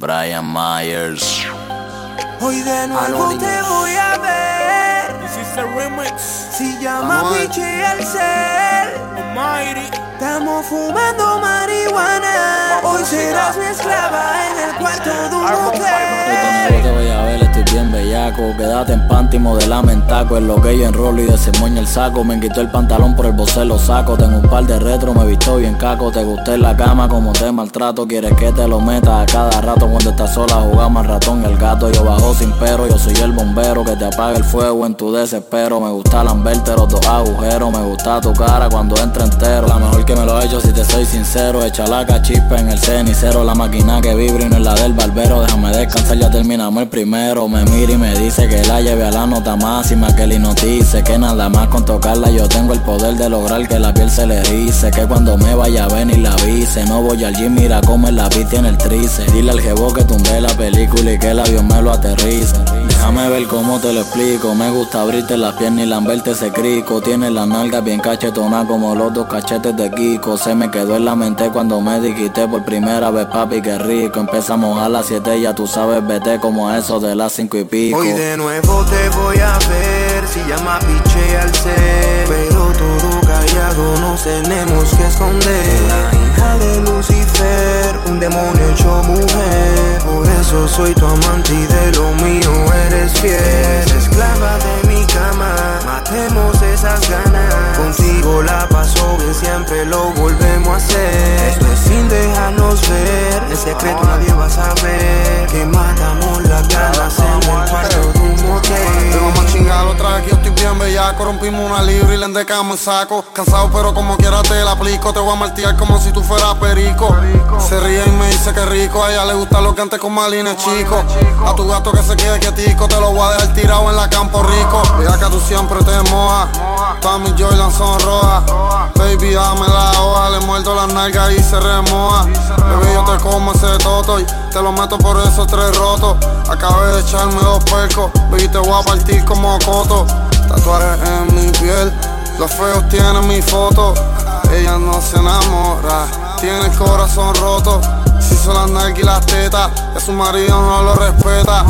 Brian Myers. Hoy de nuevo te voy a ver. Si llama Pichi el ser. Estamos fumando marihuana. Hoy serás mi esclava en el cuarto de un hotel. Bien bellaco. Quédate en panty, modelame en taco. En lo que yo enrolo y desemoña el saco. Me quitó el pantalón por el bocé, lo saco. Tengo un par de retro, me visto bien caco. Te gusté en la cama como te maltrato. Quieres que te lo meta a cada rato cuando estás sola. Jugamos al ratón y el gato. Yo bajo sin pero, yo soy el bombero que te apaga el fuego en tu desespero. Me gusta lamberte los dos agujeros. Me gusta tu cara cuando entra entero. La mejor que me lo he hecho si te soy sincero. Echa la cachispa en el cenicero. La máquina que vibra y no es la del barbero. Déjame descansar, ya terminamos el primero. Me mira y me dice que la lleve a la nota máxima. Que le notice que nada más con tocarla yo tengo el poder de lograr que la piel se le erice. Que cuando me vaya a venir la avise. No voy al mira cómo la pista en el trice. Dile al jevo que tumbe la película y que el avión me lo aterrice. Déjame ver cómo te lo explico. Me gusta abrirte las piernas y lamberte ese crico. Tiene la nalga bien cachetona como los dos cachetes de Kiko. Se me quedó en la mente cuando me dijiste por primera vez, papi, qué rico. Empezamos a las 7, ya tú sabes, vete como eso de las 5 y pico. Hoy de nuevo te voy a ver. Si llama piche al ser. Callado nos tenemos que esconder. La hija de Lucifer, un demonio hecho mujer. Por eso soy tu amante y de lo mío eres fiel. Esclava de mi cama, matemos esas ganas. Contigo la paso bien, siempre lo volvemos a hacer. Esto es sin dejarnos ver. En secreto nadie va a saber que matamos las ganas en el cuarto de un motel. Tengo más chingado otra vez que yo estoy bien bellaco Rompimos una libra y le endecamos el saco. Cansado pero como quiera te la aplico. Te voy a martillar como si tú fueras perico. Se ríe y me dice que rico. A ella le gusta lo que antes con malines chico. A tu gato que se quede quietico Te lo voy a dejar tirado en la campo rico. Bellaca tú siempre te mojas. Todas mis Jordan son Baby dame la hoja Le muerdo las nalgas y se remoja. Bebé yo te como ese toto y te lo meto por esos tres rotos. Acabé de echarme dos percos Baby te voy a partir como coto. Tatuajes en mi piel Los feos tienen mi foto. Ella no se enamora Tiene el corazón roto. Si son las nalgas y las tetas Que su marido no lo respeta.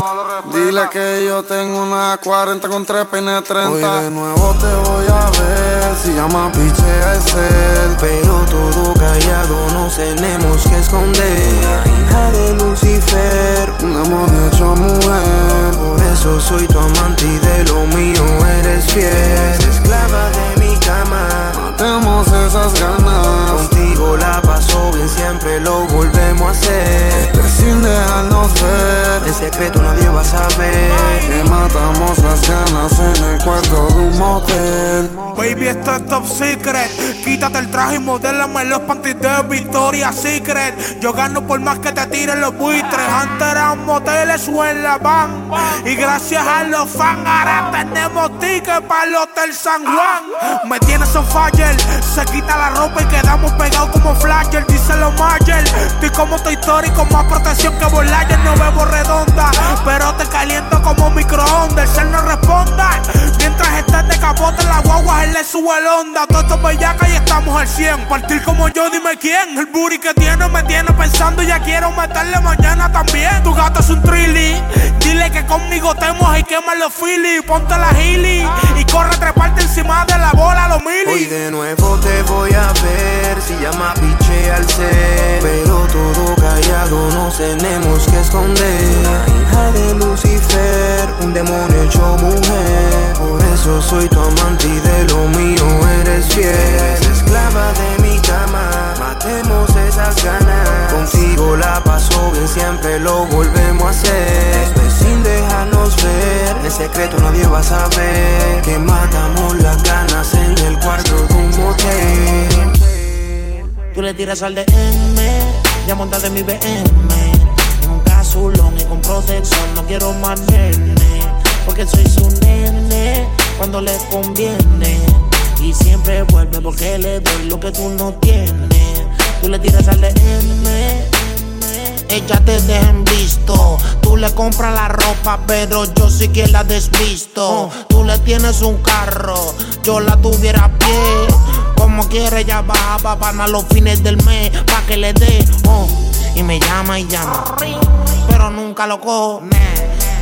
Dile que yo tengo una 40 con 3 peines 30 Hoy de nuevo te voy a ver. Si llama piche al ser. Pero todo callado nos tenemos que esconder. Hija de Lucifer, un amor hecho mujer. Por eso soy tu amante y de lo mío eres fiel. Baby, esto es top secret. Quítate el traje y modélame los panties de Victoria Secret. Yo gano por más que te tiren los buitres. Antes eran moteles o en la van. Y gracias a los fans, ahora tenemos tickets para el Hotel San Juan. Me tienes on fire. Se quita la ropa y quedamos pegados como flasher. Dice los Mayer. Estoy como tu histórico, más protección que Volayer. No bebo redonda, pero te caliento como microondas. El cel no responda. Mientras estás de capote en la guagua, él le sube el onda. Todo esto es bellaca y estamos al 100. Partir como yo, dime quién. El booty que tiene me tiene pensando. Ya quiero meterle mañana también. Tu gato es un trilly. Dile que conmigo te mojas y quema los phillies. Ponte la gili y corre treparte encima de la bola, los Hoy milis. de nuevo te voy a ver. Si llama piche al ser. Pero todo callado nos tenemos que esconder. La hija de Lucifer, un demonio hecho mujer. Por eso soy tu amante y de lo mío eres fiel. Esclava de mi cama, matemos esas ganas. Contigo la paso bien, siempre lo volvemos a hacer. Esto es sin dejarnos ver. En secreto nadie va a saber que matamos las ganas en el cuarto de un motel. Tú le tiras al DM, ya montate en mi BM. Casulón y con protección, no quiero más nene. Porque soy su nene cuando le conviene. Y siempre vuelve porque le doy lo que tú no tienes. Tú le tiras al DM, ella te deja en visto. Tú le compras la ropa, pero yo sí que la desvisto. Tú le tienes un carro, yo la tuviera a pie. Como quiere, ella baja pa' pana los fines del mes, pa' que le dé. oh. Y me llama y llama, pero nunca lo cojo.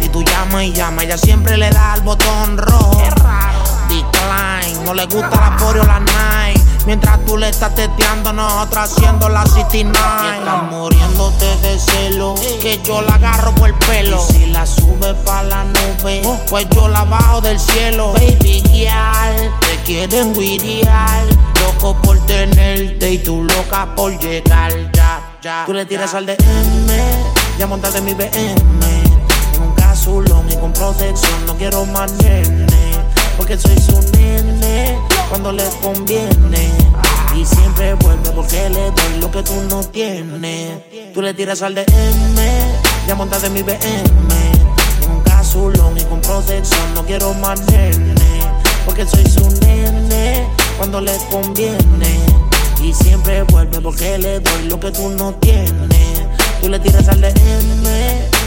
Y tú llama y llama, ella siempre le da al botón rojo. Decline, no le gusta la Foreo la Nike. Mientras tú le estás teteando, nosotros haciendo la City Night. Estás muriéndote de celo, que yo la agarro por el pelo. Y si la sube pa' la nube, pues yo la bajo del cielo. Baby girl, te quieren guiriar. Loco por tenerte y tú loca por llegar, ya. Tú le tiras al DM, ya montaste mi BM. En un casulón y con protección, no quiero más nene. Porque soy su nene cuando le conviene. Y siempre vuelve porque le doy lo que tú no tienes. Tú le tiras al DM, ya montaste mi BM. En un casulón y con protección, no quiero más nene. Porque soy su nene cuando le conviene. Y siempre vuelve porque le doy lo que tú no tienes. Tú le tiras al DM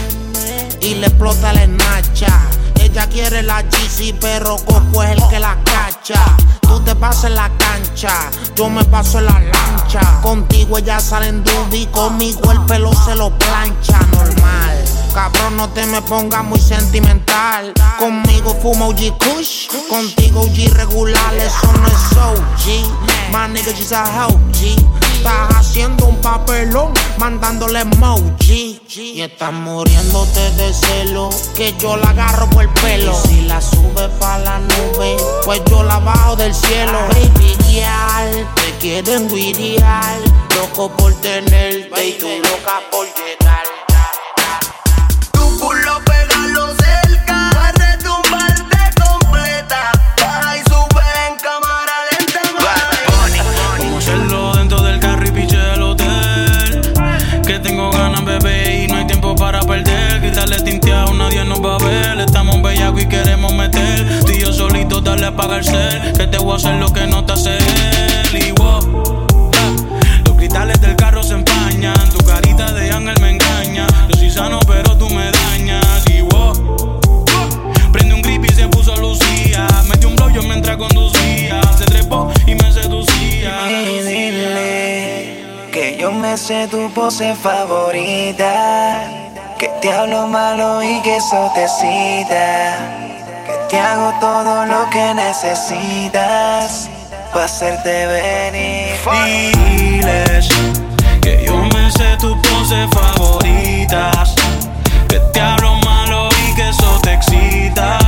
y le explota la nacha. Ella quiere la GC, pero Coco es el que la cacha. Tú te pasas en la cancha, yo me paso en la lancha. Contigo ella sale en duty, conmigo el pelo se lo plancha, normal. Cabrón, no te me pongas muy sentimental. Conmigo fumo OG Kush, contigo OG regular, eso no es OG. My nigga, she's a OG. Estás haciendo un papelón, mandándole emoji. Y estás muriéndote de celo, que yo la agarro por el pelo. Y si la sube pa' la nube, pues yo la bajo del cielo. Baby girl, te quieren guiriar. Loco por tenerte y tú loca por llegar. Solito, darle a apagar el cel. Que te voy a hacer lo que no te hace él. Y wow, los cristales del carro se empañan. Tu carita de ángel me engaña. Yo soy sano, pero tú me dañas. Y wow. Prende un grip y se puso Lucía. Metió un blow yo mientras conducía. Se trepó y me seducía. Y dile que yo me sé tu pose favorita. Que te hablo malo y que eso te excita. Te hago todo lo que necesitas. Pa' hacerte venir. Diles que yo me sé tus poses favoritas. Que te hablo malo y que eso te excita.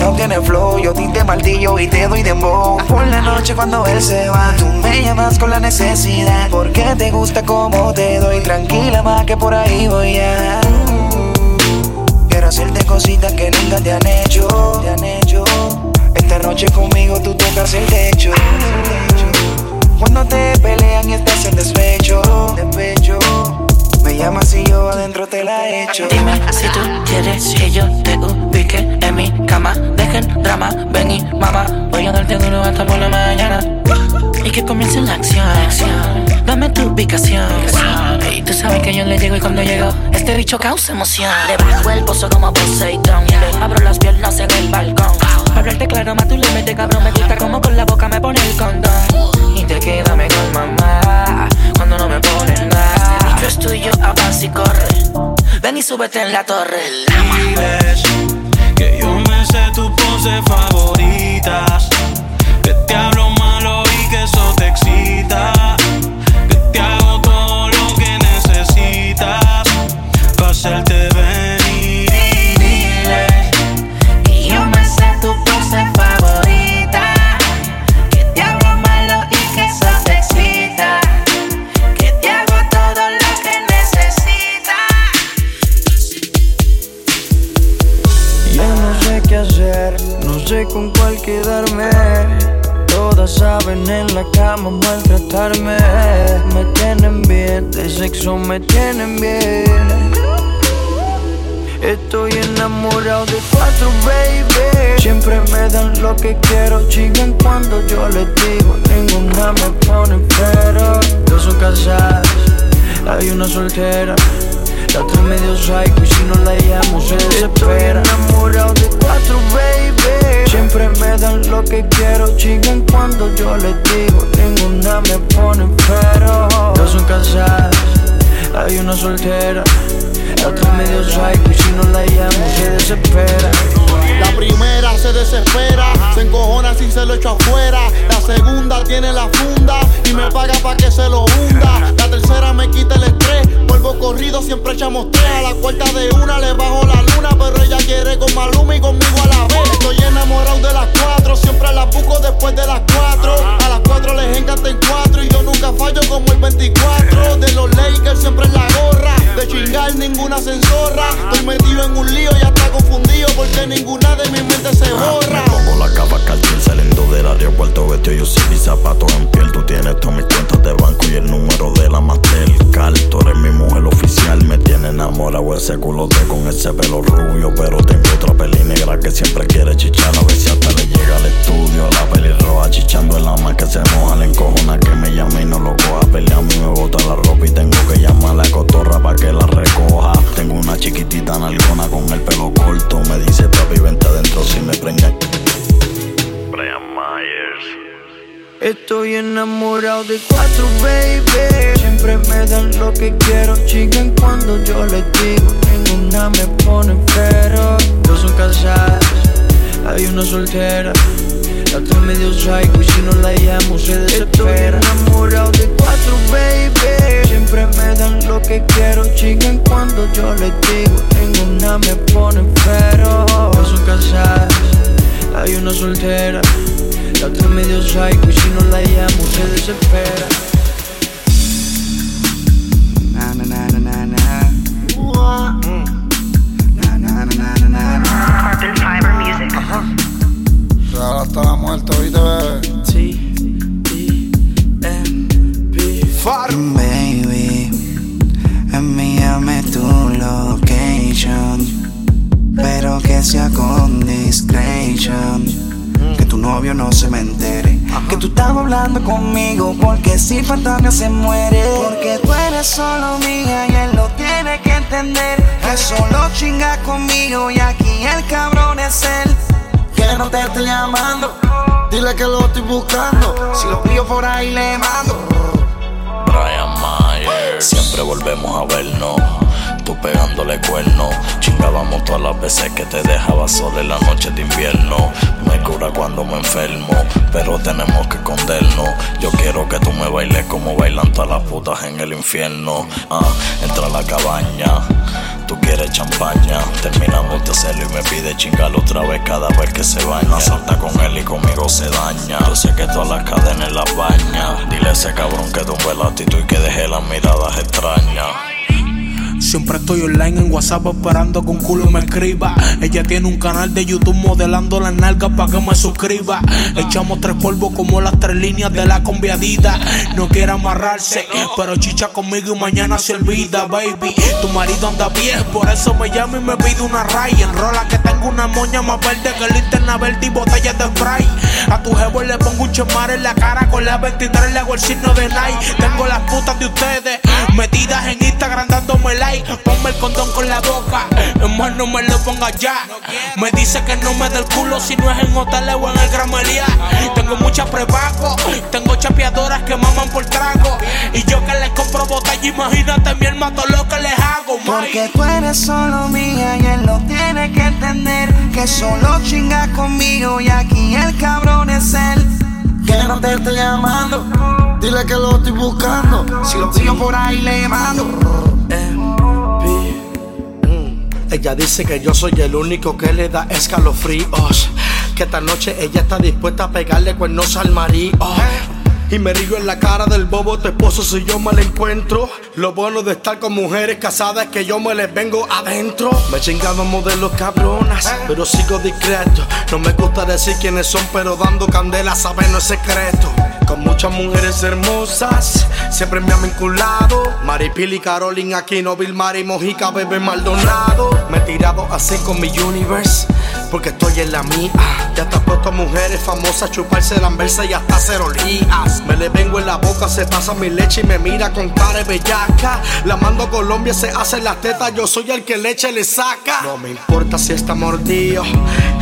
No tiene flow. Yo tinte martillo y te doy dembow. Por la noche cuando él se va, tú me llamas con la necesidad. Porque te gusta como te doy. Tranquila más que por ahí voy ya. Quiero hacerte cositas que nunca te han hecho. Te han hecho. Drama, ven y mamá. Voy a darte duro hasta por la mañana. Y que comience la acción. Dame tu ubicación. Y tú sabes que yo le llego y cuando llego, este bicho causa emoción. Le bajo el pozo como Poseidón. Abro las piernas en el balcón. Hablarte claro, más tú le cabrón. Me gusta como con la boca me pone el condón. Y te queda mejor, mamá. Cuando no me pones nada. Este bicho es tuyo, avanza y corre. Ven y súbete en la torre. Diles que yo sé tus poses favoritas. Que te hablo malo y que eso te excita. Que te hago todo lo que necesitas. Para hacerte venir. Hay una soltera. La otra medio psycho y si no la llamo se desespera. La primera se desespera, se encojona si se lo echo afuera. La segunda tiene la funda y me paga pa' que se lo hunda. La tercera me quita el estrés, vuelvo corrido, siempre echamos tres. A la cuarta de una le bajo la luna, pero ella quiere con Maluma y conmigo a la vez. Estoy enamorado de las cuatro, siempre las busco después de las cuatro. A las cuatro les encantan cuatro y yo nunca fallo como el 24. De los Lakers siempre en la gorra, de chingar ninguna censorra. Estoy metido en un lío y hasta confundido porque ninguna de mi mente se borra. Me pongo la capa cartil saliendo del aeropuerto vestido yo sin mis zapatos en piel. Tú tienes todas mis cuentas de banco y el número de la Mastercard. Tú eres mi mujer oficial, me tiene enamorado ese culote con ese pelo rubio. Pero tengo otra peli negra que siempre quiere chichar. A ver si hasta le llega al estudio. La peli roja chichando en la más que se moja. Le encojona que me llame enamorado de cuatro, baby. Siempre me dan lo que quiero, chican cuando yo les digo. Ninguna me pone pero. Dos son casadas, hay una soltera. La otra medio psycho y si no la llamo se desespera. Estoy enamorado de cuatro, baby. Siempre me dan lo que quiero, chican cuando yo les digo. Ninguna me pone pero. Dos son casadas, hay una soltera. La otra medio psycho y si no la llamo se desespera. Na na na na na na. Na na na na na na na. Carbon Fiber Music. Real hasta la muerte. Baby, envíame tu location. Pero que sea con discretion. Novio no se me entere. Que tú estás hablando conmigo. Porque si fantasma se muere. Porque tú eres solo mía y él lo tiene que entender. Que solo chinga conmigo y aquí el cabrón es él. Que no te estoy llamando. Dile que lo estoy buscando. Si lo pillo por ahí le mando. Brian Myers. Siempre volvemos a vernos. Tú pegándole cuerno. Chingábamos todas las veces que te dejaba sola en la noche de invierno. Me cura cuando me enfermo, pero tenemos que escondernos. Yo quiero que tú me bailes como bailan todas las putas en el infierno. Ah, entra a la cabaña. Tú quieres champaña, terminamos de hacerlo y me pide chingar otra vez cada vez que se baña. Salta con él y conmigo se daña. Yo sé que todas las cadenas las baña. Dile a ese cabrón que tumbe la actitud y que deje las miradas extrañas. Siempre estoy online en WhatsApp esperando que un culo me escriba. Ella tiene un canal de YouTube modelando las nalgas para que me suscriba. Echamos tres polvos como las tres líneas de la conviadita. No quiere amarrarse, pero chicha conmigo y mañana se olvida, baby. Tu marido anda bien, por eso me llama y me pide una ray. Enrola que tengo una moña más verde que linterna verde y botellas de spray. A tu jevo le pongo un chemar en la cara con la 23 le hago el signo de Nike. Tengo las putas de ustedes metidas en Instagram dándome like. Ponme el condón con la boca, más no me lo ponga ya. Me dice que no me dé el culo si no es en hoteles o en el Gramelia. Tengo muchas prepago, tengo chapeadoras que maman por trago. Y yo que les compro botella, imagínate mi hermano lo que les hago, Porque Mike. tú eres solo mía y él lo tiene que entender. Que solo chinga conmigo y aquí el cabrón es él. Que no te estoy llamando. Dile que lo estoy buscando. Si lo pillo por ahí le mando. Ella dice que yo soy el único que le da escalofríos. Que esta noche ella está dispuesta a pegarle cuernos al marido. Y me río en la cara del bobo tu esposo si yo me la encuentro. Lo bueno de estar con mujeres casadas es que yo me les vengo adentro. Me chingaban modelos cabronas, pero sigo discreto. No me gusta decir quiénes son, pero dando candela saben no es secreto. Con muchas mujeres hermosas, siempre me han vinculado. Maripili, Carolina, Aquino, Vilmar y Mojica, Bebé Maldonado. Me he tirado así con mi universe, porque estoy en la mía. Ya te puesto mujeres famosas, chuparse la anversa y hasta hacer olías. Me le vengo en la boca, se pasa mi leche y me mira con cara de bellaca. La mando a Colombia, se hace las tetas, yo soy el que leche le saca. No me importa si está mordido,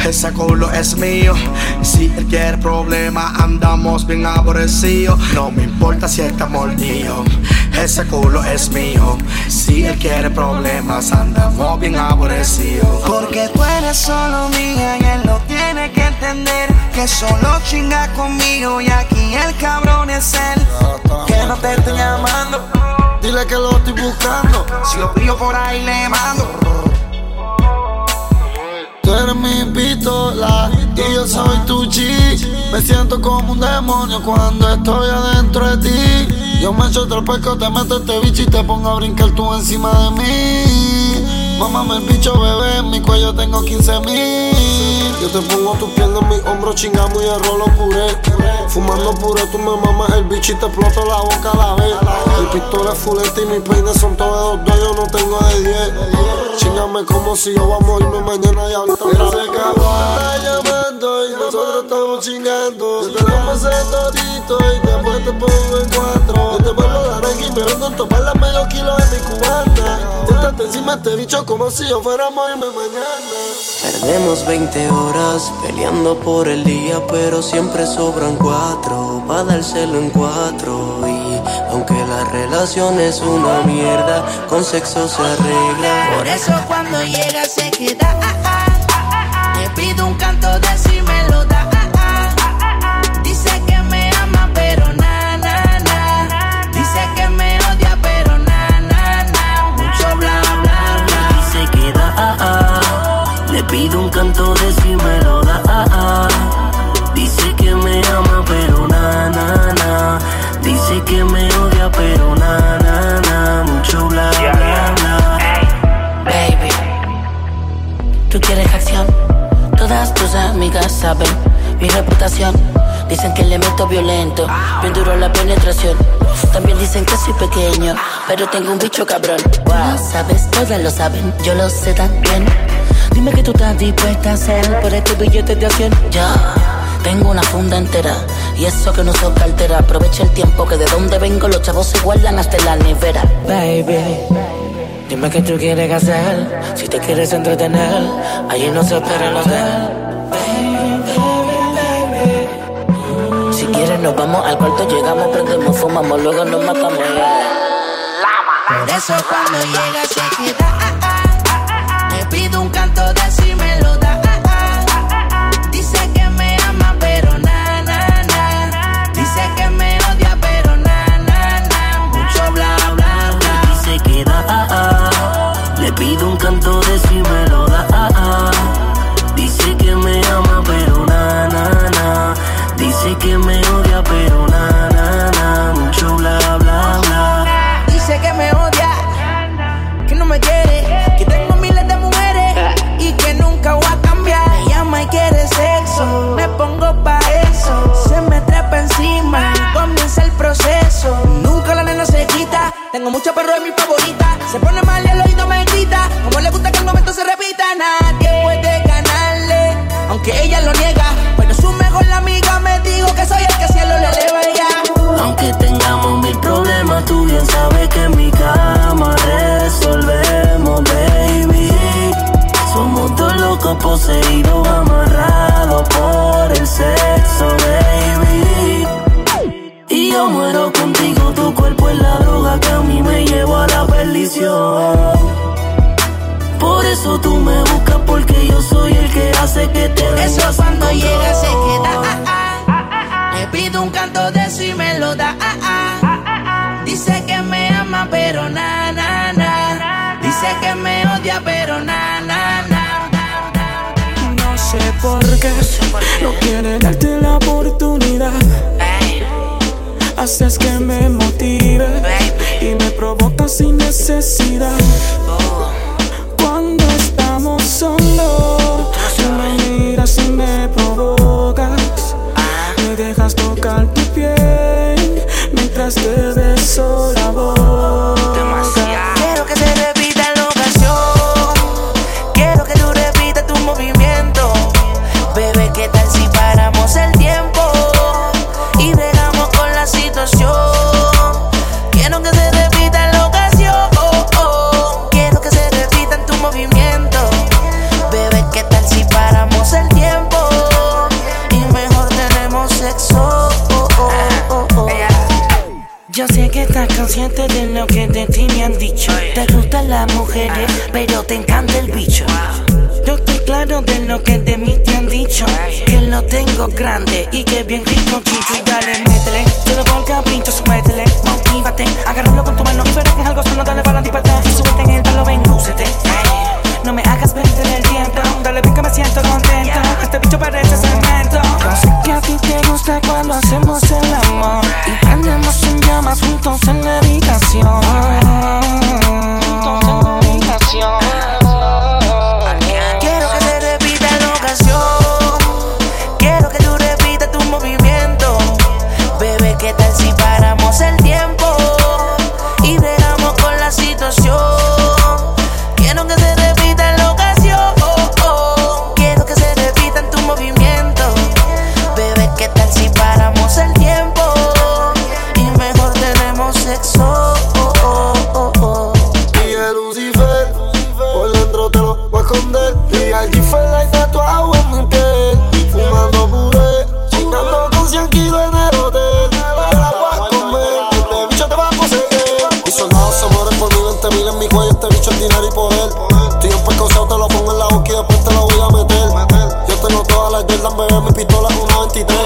ese culo es mío. Si él quiere problema, andamos bien aborrecidos. No me importa si está mordido, ese culo es mío. Si él quiere problemas, andamos bien aborrecidos. Porque tú eres solo mía y él lo tiene que entender. Que solo chinga conmigo y aquí el cabrón es él. Que no te estoy llamando. Dile que lo estoy buscando. Si lo pillo por ahí le mando. Tú eres mi pistola y yo soy tu chi. Me siento como un demonio cuando estoy adentro de ti. Yo me echo otro pesco, te meto este bicho y te pongo a brincar tú encima de mí. Mámame el bicho, bebé, en mi cuello tengo 15 mil. Yo te pongo tu piel en mi hombro, chingamos y arrolo puré. Fumando puré, tú me mamas el bicho y te exploto la boca a la vez. Mi pistola es fuleta y mis peines son todos de dos, yo no tengo de 10. Chingame como si yo vamos a irme mañana y ahorita otra vez. Llamando y nosotros estamos chingando. Yo te damos ese todito y después te pongo en cuatro. Yo te vuelvo a dar aquí, pero con tomarla medio kilo de mi cubana. Siéntate encima este bicho como si yo fuéramos a irme mañana. Perdemos 20 horas peleando por el día, pero siempre sobran cuatro. Va a dárselo en cuatro. Y aunque la relación es una mierda, con sexo se arregla. Por eso cuando llega se queda. ah, ah. Pido saben mi reputación. Dicen que le meto violento, bien duro la penetración. También dicen que soy pequeño, pero tengo un bicho cabrón. Lo sabes, todas lo saben, yo lo sé también. Dime que tú estás dispuesta a hacer por este billete de acción. Ya, tengo una funda entera y eso que no soy cartera. Aprovecha el tiempo que de donde vengo los chavos se guardan hasta la nevera. Baby. Dime qué tú quieres hacer, si te quieres entretener, allí no se espera el hotel. Nos vamos al cuarto, llegamos, prendemos, fumamos, luego nos matamos. Por eso cuando llega se queda. Locos poseídos, amarrados por el sexo, baby. Y yo muero contigo, tu cuerpo es la droga que a mí me lleva a la perdición. Por eso tú me buscas, porque yo soy el que hace que te Por eso cuando llega se queda. ah, ah. Le pido un canto de si me lo da. ah, ah. Dice que me ama, pero na, na, na. Dice que me odia, pero na, na, na. Porque no quiere darte la oportunidad. Haces que me motive y me provocas sin necesidad. Cuando estamos solos, tú me miras y me provocas. Me dejas tocar tu piel mientras te beso. Bebé, mi pistola es una 23.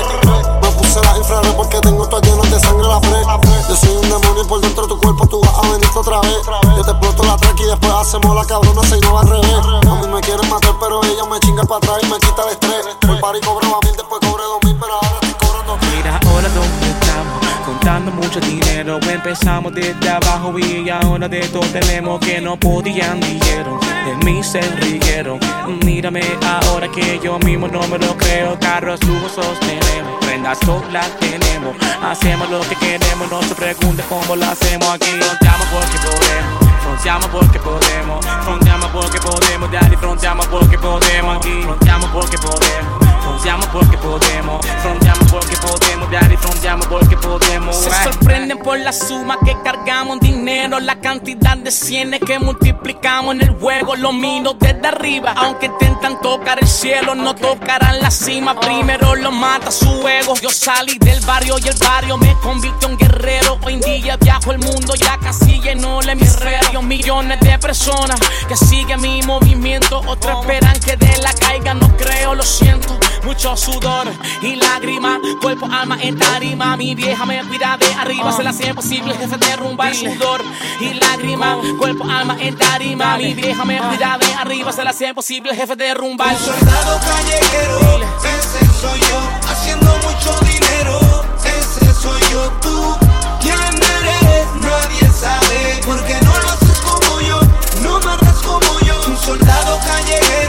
Me puse las infrared porque tengo todo lleno de sangre la fred. Yo soy un demonio y por dentro de tu cuerpo tú vas a venirte otra vez. Yo te exploto la track y después hacemos la cabrona se no va al revés. A mí me quieren matar, pero ella me chinga para atrás y me quita el estrés. Por par y cobraba dinero. Empezamos desde abajo y ahora de todo tenemos que no podían dijeron. De mí se rieron. Mírame ahora que yo mismo no me lo creo. Carros lujosos tenemos, prendas todas las tenemos. Hacemos lo que queremos, no se pregunte cómo lo hacemos aquí. Fronteamos porque podemos, fronteamos porque podemos, fronteamos porque podemos, daddy, fronteamos porque podemos aquí. Fronteamos porque podemos. Fronteamos porque podemos, fronteamos porque podemos, daddy, fronteamos porque podemos. Se sorprenden por la suma que cargamos dinero, la cantidad de cienes que multiplicamos en el juego. Lo miro desde arriba, aunque intentan tocar el cielo, no tocarán la cima. Primero lo mata su ego. Yo salí del barrio y el barrio me convirtió en guerrero. Hoy en día viajo el mundo, ya casi lleno el hemisferio. Millones de personas que siguen mi movimiento, otros esperan que de la caiga. No creo, lo siento. Mucho sudor y lágrimas, cuerpo, alma en tarima. Mi vieja me cuida de arriba, se la hace posible, jefe derrumba el sudor y lágrimas, cuerpo, alma en tarima. Mi vieja me cuida de arriba, se la hace posible, jefe derrumba el Soldado callejero, ese soy yo, haciendo mucho dinero, ese soy yo tú. ¿Quién eres? Nadie sabe, porque no lo haces como yo, no matas como yo. Un soldado callejero,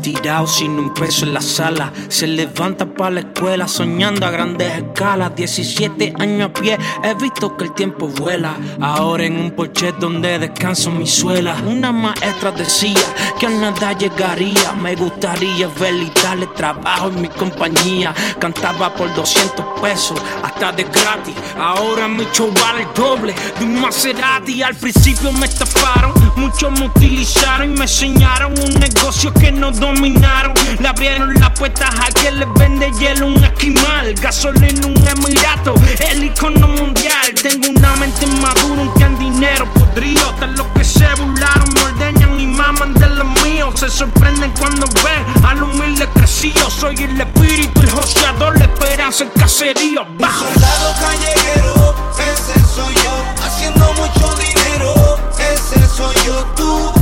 tirado sin un peso en la sala. Se levanta para la escuela soñando a grandes escalas. 17 años a pie, he visto que el tiempo vuela. Ahora en un porche donde descanso mi suela. Una maestra decía que a nada llegaría. Me gustaría ver y darle trabajo en mi compañía. Cantaba por 200 pesos, hasta de gratis. Ahora mi show el doble de un Maserati. Al principio me estafaron, muchos me utilizaron y me enseñaron un negocio que no dominaron. Le abrieron las puertas a quien les vende hielo un esquimal. Gasolina un emirato, el icono mundial. Tengo una mente madura, un can dinero podrido. Hasta los que se burlaron me ordeñan y maman de los míos. Se sorprenden cuando ven al humilde crecido. Soy el espíritu, el joseador, la esperanza, el caserío. Bajo. Soldado callejero, ese soy yo, haciendo mucho dinero, ese soy yo tú.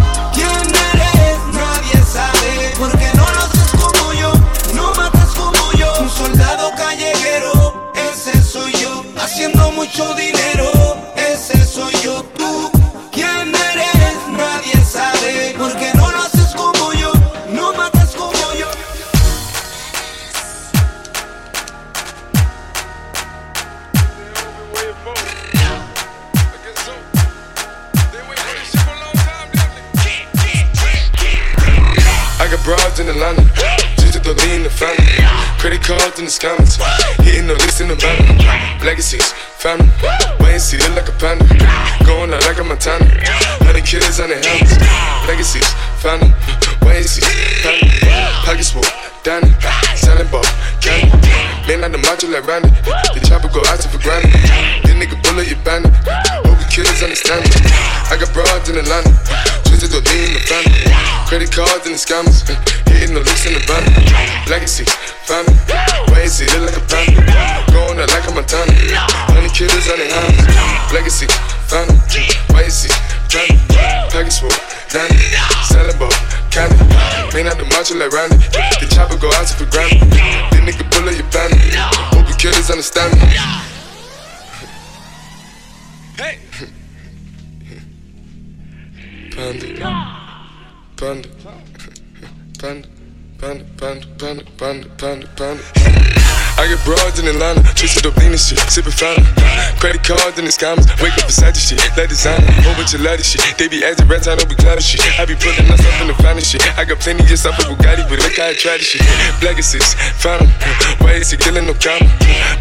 Cards and the scammers. Hitting the looks in the van. Legacy, чисто And shit, sippin' fountain. Credit cards in the scammers, wake up beside the shit, let designer, whole bunch of lattice shit. They be acting rats, I don't be of shit. I be putting myself in the fountain shit. I got plenty of stuff with Bugatti, but look how I try this shit. Black assist, fountain, why is he killing no comma?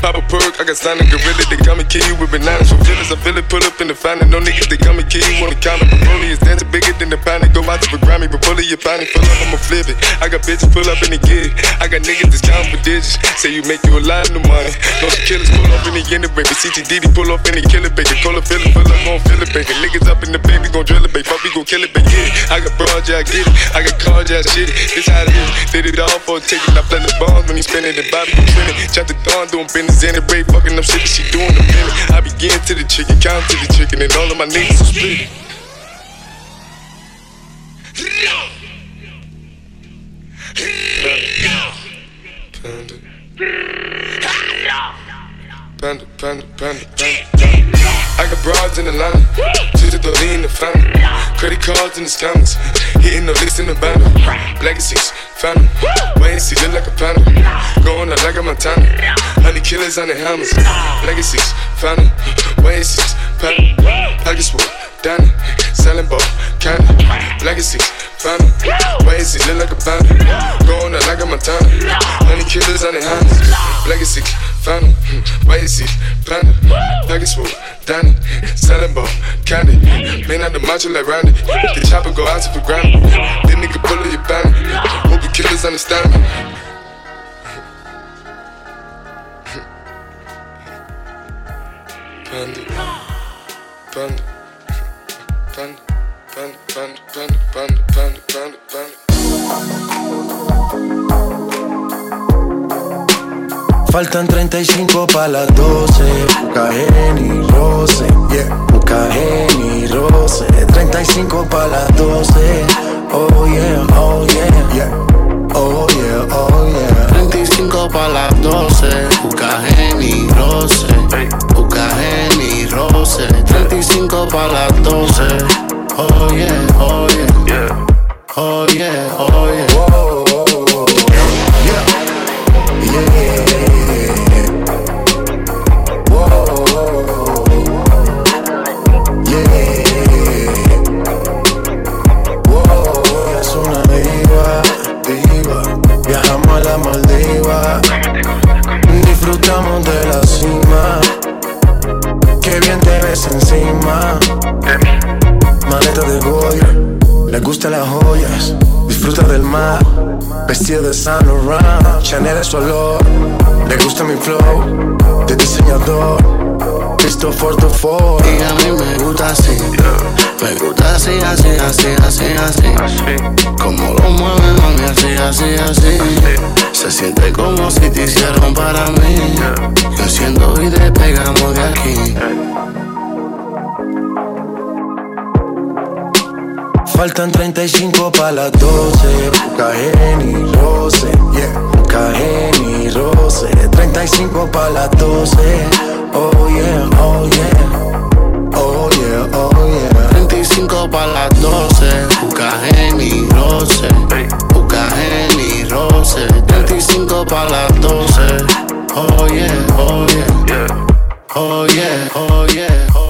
Pop a perk, I got signed a gorilla, they come and kill you with bananas. For feelings, I feel it, pull up in the fountain. No niggas, they come and kill you on the counter. Broly is dancing bigger than the pound, go out to the Grammy, but bully your pound, full up, I'ma flip it. I got bitches pull up in the it. I got niggas that's counting for digits, say you make you a lot of money. No killers pull up in the baby. CTDD pull up in the killer baby. Call a feeling, pull up, feel it, baby. Niggas up in the baby, gon' drill it, baby. Fuck, we gon' kill it, baby. It. I got broad, yeah, I get it. I got cards, yeah, I shit it. This how it is. Did it all for a ticket. I play the bombs when he spinning the Bobby, you trending. Chop the dawn, doing business, in the break, fucking up shit that she doing the minute. I begin to the chicken, count to the chicken, and all of my niggas are split. Panda. Panda, panda, panda, panda. panda. I got broads in Atlanta, twisted the lean the family. Credit cards in the scammers, hitting the list in the banner. Legacies, family, wait and see, look like a panda. Going out like a Montana, honey killers on the hammers. Legacies, family, wait and see, family. Package full, Danny, selling ball, candy. Legacies, wait and see, look like a panda. Going out like a Montana, honey killers on the hammers. Legacy, wait and see, panda. Package full, Danny, selling ball, candy. Man out the macho like Randy. The chopper go out to for granted. This nigga bullet your bandit. Hope the killers understand me. Panda, panda, panda, Faltan 35 para las 12. Busca y roce. Yeah. Y roce. 35 para las 12. Oh yeah, Así, así, así, así, así. Como lo mueve, mami, así, así, así. Se siente como si te hicieron para mí. Yo enciendo y despegamos de aquí. Faltan 35 para las 12. Busca y roce. Yeah. Busca y roce. 35 para las 12. Oh yeah, oh yeah. todo para las 12. Bucajen y roce, Bucajen y roce. 35 para las 12. Oye, oye, oye, oye, yeah.